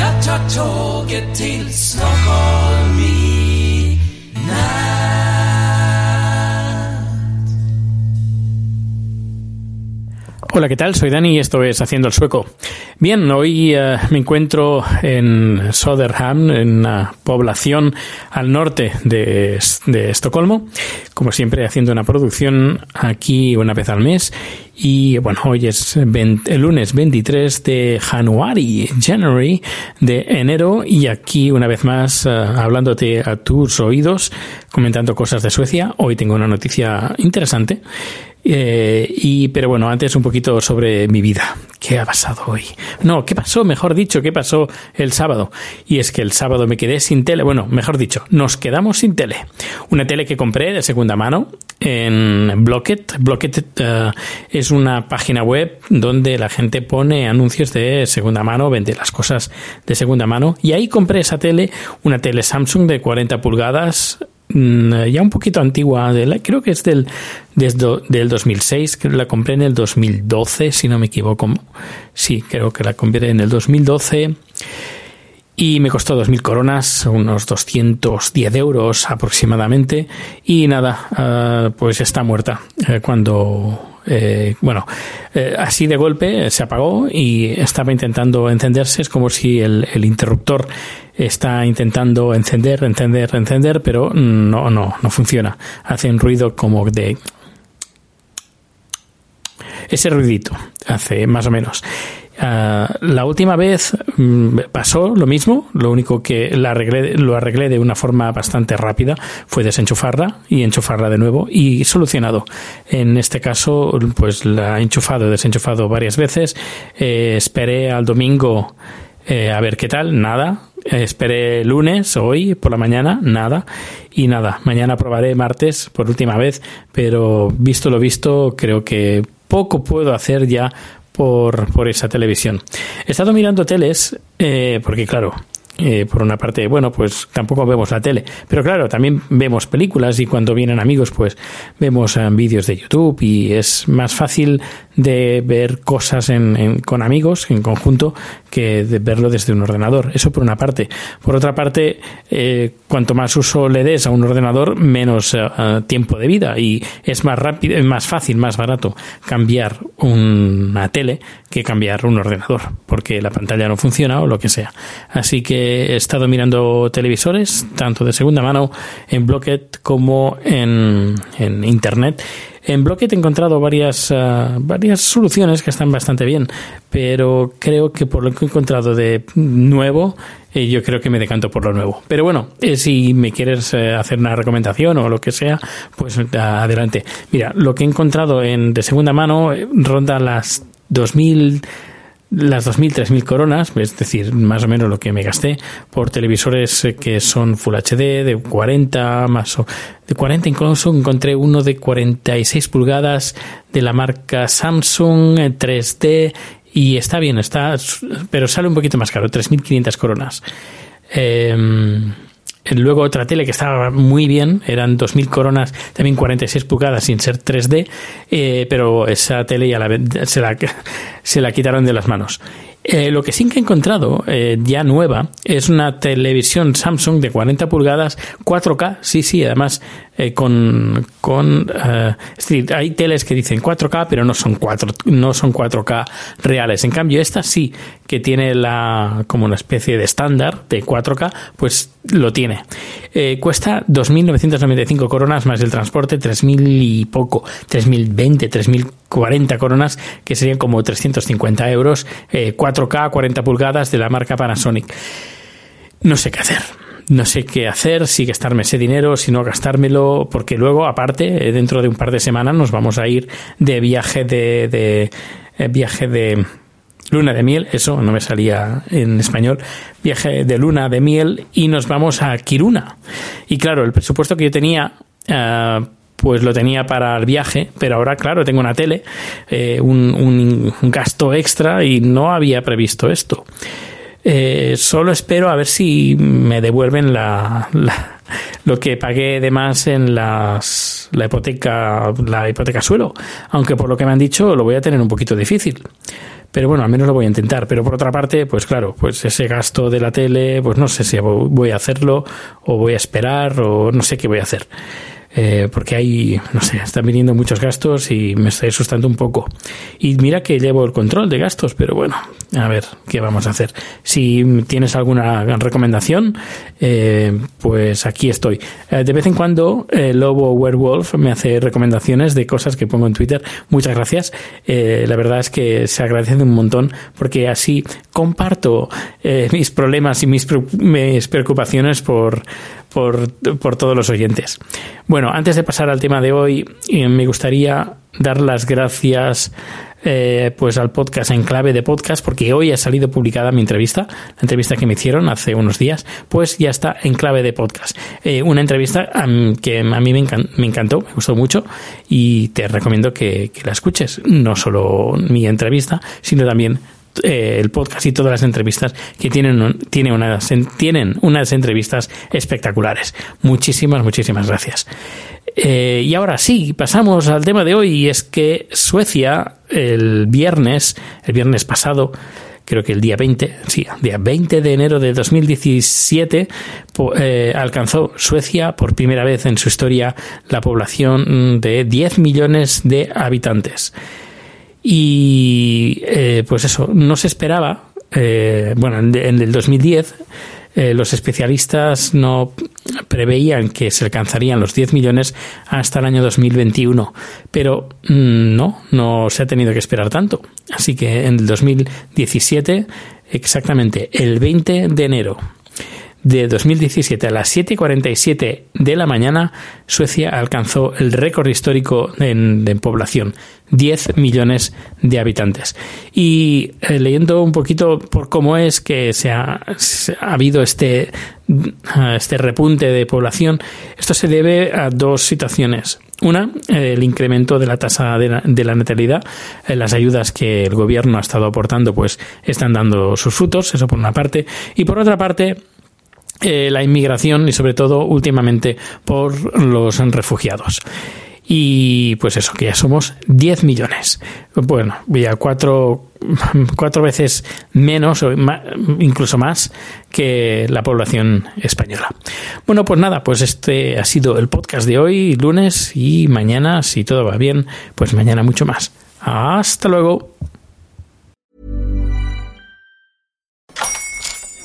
Jag tar tåget till Stockholm Hola, ¿qué tal? Soy Dani y esto es Haciendo el Sueco. Bien, hoy eh, me encuentro en Soderham, en una población al norte de, de, Estocolmo, como siempre haciendo una producción aquí una vez al mes. Y bueno, hoy es el lunes 23 de January, January de enero, y aquí una vez más uh, hablándote a tus oídos, comentando cosas de Suecia. Hoy tengo una noticia interesante. Eh, y, pero bueno, antes un poquito sobre mi vida. ¿Qué ha pasado hoy? No, ¿qué pasó? Mejor dicho, ¿qué pasó el sábado? Y es que el sábado me quedé sin tele. Bueno, mejor dicho, nos quedamos sin tele. Una tele que compré de segunda mano en Blocket. Blocket uh, es una página web donde la gente pone anuncios de segunda mano, vende las cosas de segunda mano. Y ahí compré esa tele, una tele Samsung de 40 pulgadas ya un poquito antigua, creo que es del, desde, del 2006, que la compré en el 2012, si no me equivoco. Sí, creo que la compré en el 2012 y me costó 2.000 coronas, unos 210 euros aproximadamente. Y nada, uh, pues está muerta. Eh, cuando, eh, bueno, eh, así de golpe se apagó y estaba intentando encenderse. Es como si el, el interruptor está intentando encender, encender, encender, pero no, no, no funciona. Hace un ruido como de ese ruidito hace más o menos. Ah, la última vez mm, pasó lo mismo, lo único que la arreglé, lo arreglé de una forma bastante rápida fue desenchufarla y enchufarla de nuevo y solucionado. En este caso, pues la he enchufado desenchufado varias veces. Eh, esperé al domingo eh, a ver qué tal, nada. Esperé lunes, hoy, por la mañana, nada. Y nada, mañana probaré martes por última vez, pero visto lo visto, creo que poco puedo hacer ya por, por esa televisión. He estado mirando teles, eh, porque claro, eh, por una parte, bueno, pues tampoco vemos la tele, pero claro, también vemos películas y cuando vienen amigos, pues vemos eh, vídeos de YouTube y es más fácil de ver cosas en, con amigos en conjunto que de verlo desde un ordenador. Eso por una parte. Por otra parte, eh, cuanto más uso le des a un ordenador, menos tiempo de vida y es más rápido, más fácil, más barato cambiar una tele que cambiar un ordenador, porque la pantalla no funciona o lo que sea. Así que he estado mirando televisores, tanto de segunda mano en Blocket como en, Internet. En Blocket he encontrado varias, uh, varias soluciones que están bastante bien, pero creo que por lo que he encontrado de nuevo, eh, yo creo que me decanto por lo nuevo. Pero bueno, eh, si me quieres eh, hacer una recomendación o lo que sea, pues adelante. Mira, lo que he encontrado en de segunda mano ronda las 2000 las 2.000, 3.000 coronas, es decir, más o menos lo que me gasté por televisores eh, que son Full HD de 40 más o de 40 incluso encontré uno de 46 pulgadas de la marca Samsung 3D eh, y está bien, está pero sale un poquito más caro, 3.500 coronas. Eh, Luego otra tele que estaba muy bien, eran 2.000 coronas, también 46 pulgadas sin ser 3D, eh, pero esa tele ya la, se, la, se la quitaron de las manos. Eh, lo que sí que he encontrado, eh, ya nueva, es una televisión Samsung de 40 pulgadas, 4K, sí, sí, además eh, con, con eh, es decir, hay teles que dicen 4K, pero no son 4, no son 4K reales. En cambio, esta sí que tiene la como una especie de estándar de 4K, pues lo tiene. Eh, cuesta 2.995 coronas más el transporte, 3.000 y poco, 3.020, 3.040 coronas, que serían como 350 euros, 4K, 40 pulgadas de la marca Panasonic. No sé qué hacer no sé qué hacer, si gastarme ese dinero, si no gastármelo, porque luego, aparte, eh, dentro de un par de semanas nos vamos a ir de viaje de, de eh, viaje de luna de miel, eso no me salía en español, viaje de luna de miel y nos vamos a Kiruna. Y claro, el presupuesto que yo tenía, eh, pues lo tenía para el viaje, pero ahora, claro, tengo una tele, un, un gasto extra y no había previsto esto. Eh, solo espero a ver si me devuelven la, lo que pagué de más en las, la hipoteca la hipoteca suelo. Aunque por lo que me han dicho lo voy a tener un poquito difícil. Pero bueno al menos lo voy a intentar. Pero por otra parte pues claro pues ese gasto de la tele pues no sé si voy a hacerlo o voy a esperar o no sé qué voy a hacer eh, porque hay, no sé, están viniendo muchos gastos y me estoy asustando un poco. Y mira que llevo el control de gastos, pero bueno, a ver qué vamos a hacer. Si tienes alguna recomendación, eh, pues aquí estoy. Eh, de vez en cuando, Lobo Werewolf me hace recomendaciones de cosas que pongo en Twitter. Muchas gracias. la verdad es que se agradece un montón porque así comparto mis problemas y mis, mis preocupaciones por por, por todos los oyentes. Bueno, antes de pasar al tema de hoy, eh, me gustaría dar las gracias eh, pues al podcast en clave de podcast porque hoy ha salido publicada mi entrevista la entrevista que me hicieron hace unos días pues ya está en clave de podcast eh, una entrevista que a mí me, encantó me gustó mucho y te recomiendo que, que la escuches no solo mi entrevista sino también eh, el podcast y todas las entrevistas que tienen, tiene unas, tienen unas entrevistas espectaculares. Muchísimas, muchísimas gracias. Eh, y ahora sí, pasamos al tema de hoy y es que Suecia el viernes, el viernes pasado, creo que el día 20, sí, día 20 de enero de 2017, eh, alcanzó Suecia por primera vez en su historia la población de 10 millones de habitantes. Y eh, pues eso, no se esperaba, eh, bueno, en, el 2010 eh, los especialistas no preveían que se alcanzarían los 10 millones hasta el año 2021, pero mm, no, no se ha tenido que esperar tanto. Así que en el 2017, exactamente el 20 de enero de 2017 a las 7.47 de la mañana, Suecia alcanzó el récord histórico en, población, 10 millones de habitantes. Y eh, leyendo un poquito por cómo es que se ha, habido este, este repunte de población, esto se debe a dos situaciones. Una, el incremento de la tasa de la, natalidad. Eh, las ayudas que el gobierno ha estado aportando pues están dando sus frutos, eso por una parte. Y por otra parte, eh, la inmigración y sobre todo últimamente por los refugiados. Y pues eso, que ya somos 10 millones. Bueno, ya cuatro, cuatro veces menos o incluso más que la población española. Bueno, pues nada, pues este ha sido el podcast de hoy, lunes, y mañana, si todo va bien, pues mañana mucho más. Hasta luego.